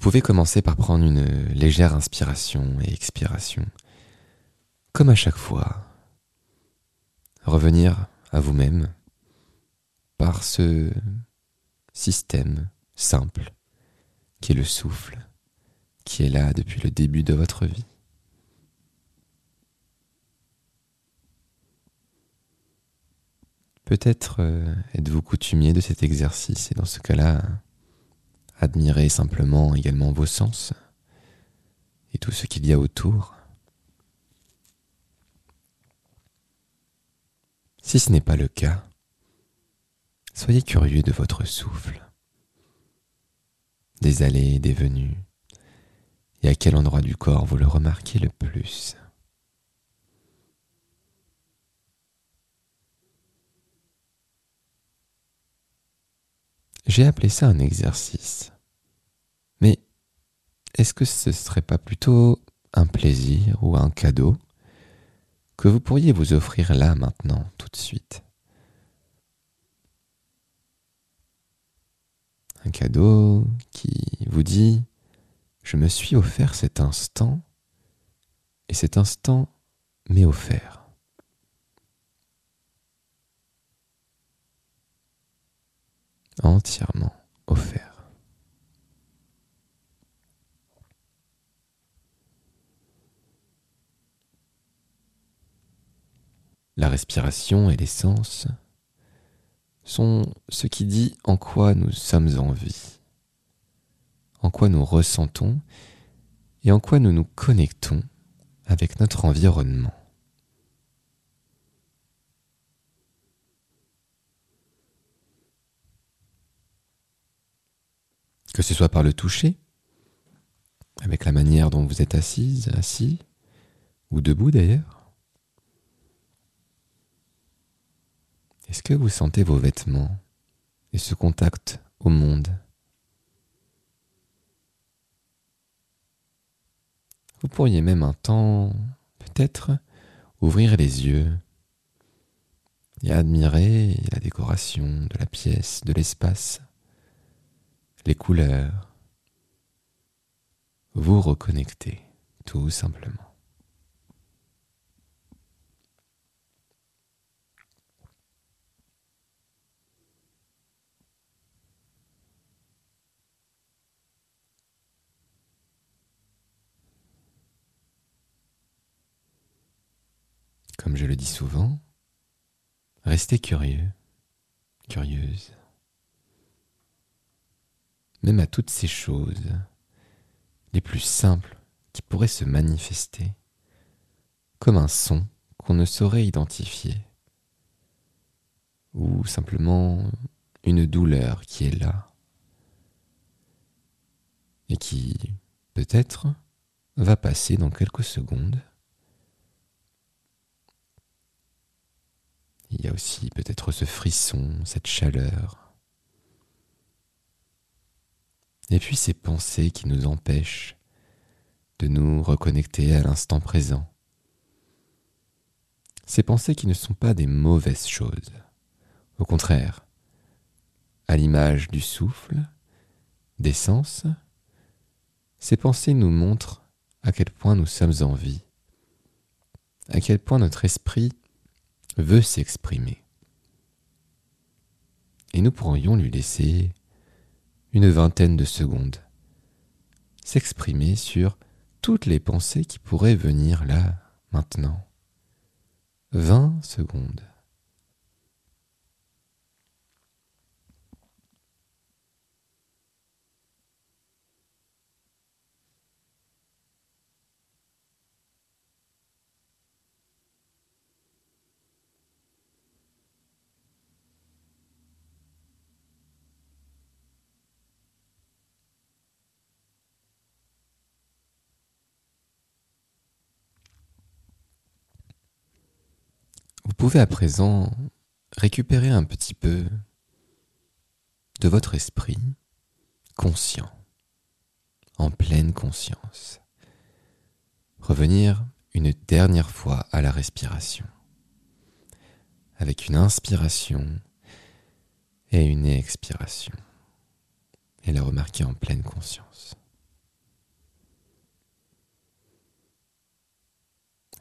pouvez commencer par prendre une légère inspiration et expiration, comme à chaque fois. Revenir à vous-même par ce système simple qui est le souffle, qui est là depuis le début de votre vie. Peut-être euh, êtes-vous coutumier de cet exercice et dans ce cas-là, admirez simplement également vos sens et tout ce qu'il y a autour. Si ce n'est pas le cas, soyez curieux de votre souffle, des allées et des venues, et à quel endroit du corps vous le remarquez le plus. J'ai appelé ça un exercice. Mais est-ce que ce serait pas plutôt un plaisir ou un cadeau que vous pourriez vous offrir là maintenant, tout de suite? Un cadeau qui vous dit je me suis offert cet instant et cet instant m'est offert. Entièrement offert. La respiration et l'essence sont ce qui dit en quoi nous sommes en vie en quoi nous ressentons et en quoi nous nous connectons avec notre environnement. Que ce soit par le toucher, avec la manière dont vous êtes assise, assis, ou debout d'ailleurs. Est-ce que vous sentez vos vêtements et ce contact au monde? Vous pourriez même un temps, peut-être, ouvrir les yeux et admirer la décoration de la pièce, de l'espace, les couleurs. Vous reconnecter, tout simplement. Comme je le dis souvent, restez curieux, curieuse. Même à toutes ces choses, les plus simples qui pourraient se manifester, comme un son qu'on ne saurait identifier, ou simplement une douleur qui est là, et qui, peut-être, va passer dans quelques secondes Il y a aussi peut-être ce frisson, cette chaleur. Et puis ces pensées qui nous empêchent de nous reconnecter à l'instant présent. Ces pensées qui ne sont pas des mauvaises choses. Au contraire, à l'image du souffle, des sens, ces pensées nous montrent à quel point nous sommes en vie, à quel point notre esprit veut s'exprimer. Et nous pourrions lui laisser une vingtaine de secondes s'exprimer sur toutes les pensées qui pourraient venir là, maintenant. Vingt secondes. Vous pouvez à présent récupérer un petit peu de votre esprit conscient, en pleine conscience. Revenir une dernière fois à la respiration, avec une inspiration et une expiration, et la remarquer en pleine conscience.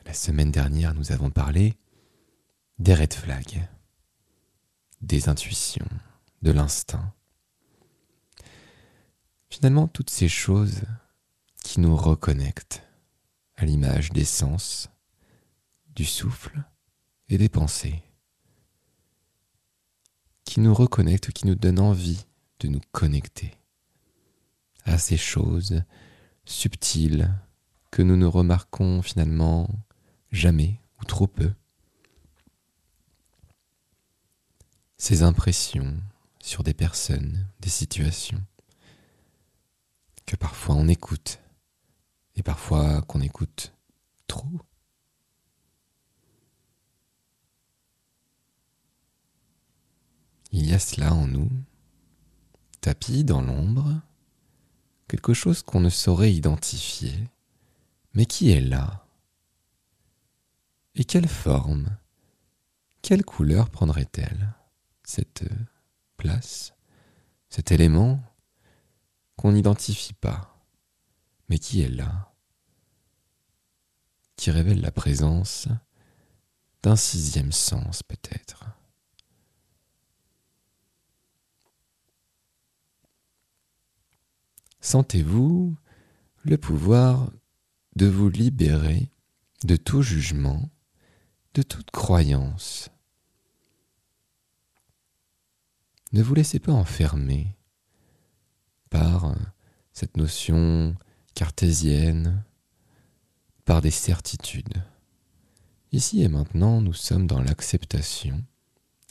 La semaine dernière, nous avons parlé des red flags, des intuitions, de l'instinct. Finalement, toutes ces choses qui nous reconnectent à l'image des sens, du souffle et des pensées, qui nous reconnectent, qui nous donnent envie de nous connecter à ces choses subtiles que nous ne remarquons finalement jamais ou trop peu. Ces impressions sur des personnes, des situations, que parfois on écoute et parfois qu'on écoute trop. Il y a cela en nous, tapis dans l'ombre, quelque chose qu'on ne saurait identifier, mais qui est là. Et quelle forme, quelle couleur prendrait-elle, cette place, cet élément qu'on n'identifie pas, mais qui est là, qui révèle la présence d'un sixième sens peut-être. Sentez-vous le pouvoir de vous libérer de tout jugement, de toute croyance. Ne vous laissez pas enfermer par cette notion cartésienne, par des certitudes. Ici et maintenant, nous sommes dans l'acceptation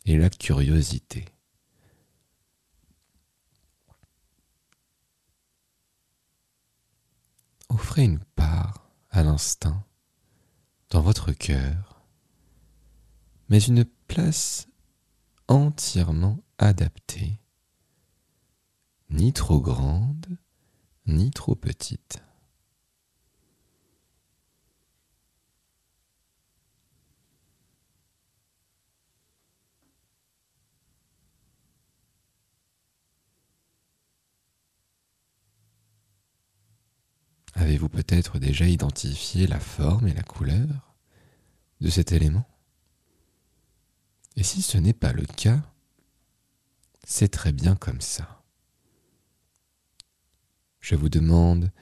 et la curiosité. offrez une part à l'instinct dans votre cœur, mais une place entièrement adaptée, ni trop grande, ni trop petite. Avez-vous peut-être déjà identifié la forme et la couleur de cet élément? Et si ce n'est pas le cas, c'est très bien comme ça. Je vous demande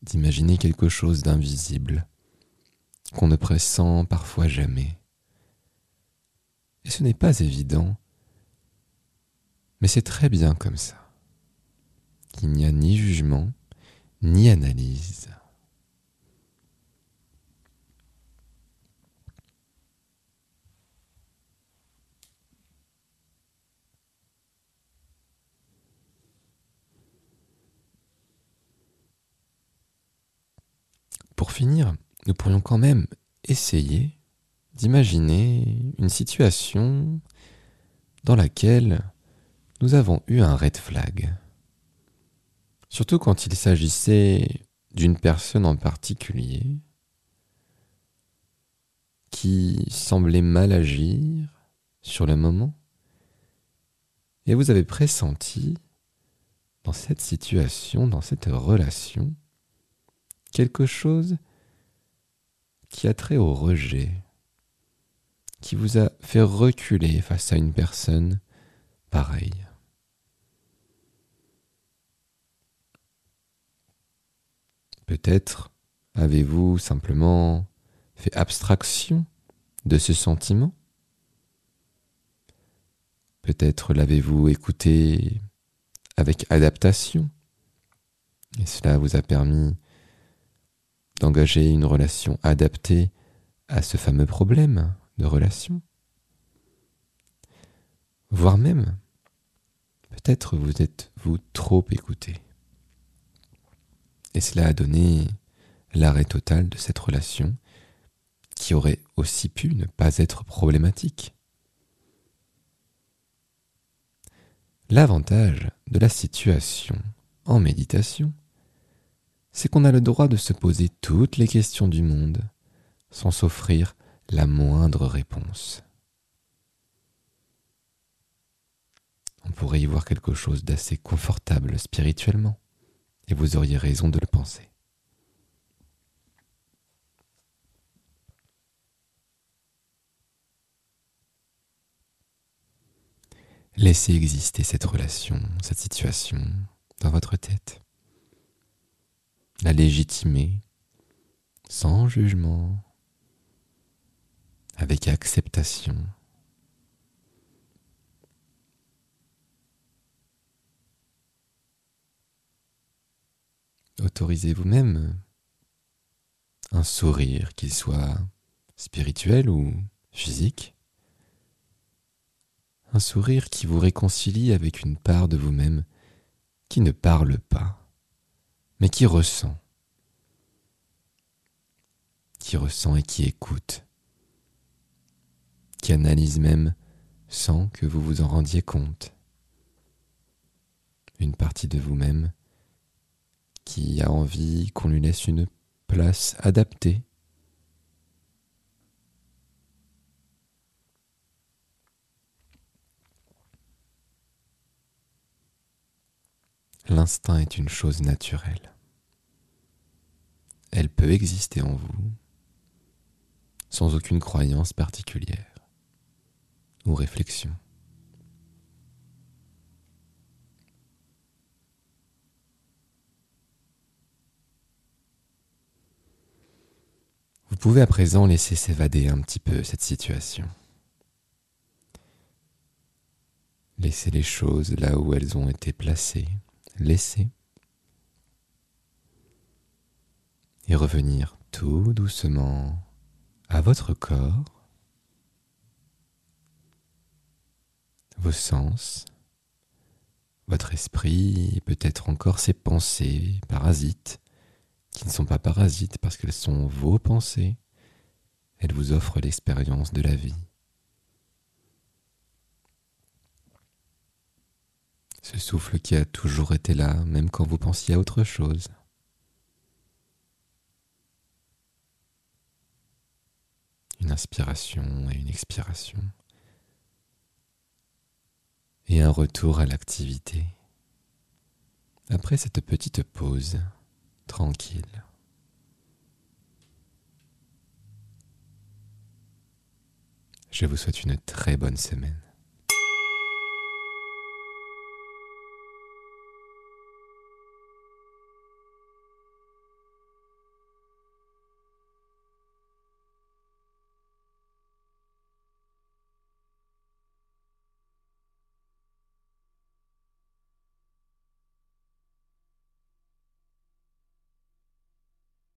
d'imaginer quelque chose d'invisible, qu'on ne pressent parfois jamais. Et ce n'est pas évident, mais c'est très bien comme ça, qu'il n'y a ni jugement, ni analyse. Pour finir, nous pourrions quand même essayer d'imaginer une situation dans laquelle nous avons eu un red flag. Surtout quand il s'agissait d'une personne en particulier qui semblait mal agir sur le moment. Et vous avez pressenti dans cette situation, dans cette relation, quelque chose qui a trait au rejet, qui vous a fait reculer face à une personne pareille. Peut-être avez-vous simplement fait abstraction de ce sentiment Peut-être l'avez-vous écouté avec adaptation et cela vous a permis une relation adaptée à ce fameux problème de relation. Voire même, peut-être vous êtes-vous trop écouté. Et cela a donné l'arrêt total de cette relation qui aurait aussi pu ne pas être problématique. L'avantage de la situation en méditation, c'est qu'on a le droit de se poser toutes les questions du monde sans s'offrir la moindre réponse. On pourrait y voir quelque chose d'assez confortable spirituellement, et vous auriez raison de le penser. Laissez exister cette relation, cette situation dans votre tête. La légitimer sans jugement, avec acceptation. Autorisez vous-même un sourire, qu'il soit spirituel ou physique, un sourire qui vous réconcilie avec une part de vous-même qui ne parle pas, mais qui ressent, qui ressent et qui écoute, qui analyse même sans que vous vous en rendiez compte? Une partie de vous-même qui a envie qu'on lui laisse une place adaptée. L'instinct est une chose naturelle. Elle peut exister en vous sans aucune croyance particulière ou réflexion. Vous pouvez à présent laisser s'évader un petit peu cette situation. Laissez les choses là où elles ont été placées. Laissez. Et revenir tout doucement à votre corps, vos sens, votre esprit, peut-être encore ses pensées parasites qui ne sont pas parasites parce qu'elles sont vos pensées. Elles vous offrent l'expérience de la vie. Ce souffle qui a toujours été là, même quand vous pensiez à autre chose. Inspiration et une expiration. Et un retour à l'activité. Après cette petite pause, tranquille. Je vous souhaite une très bonne semaine.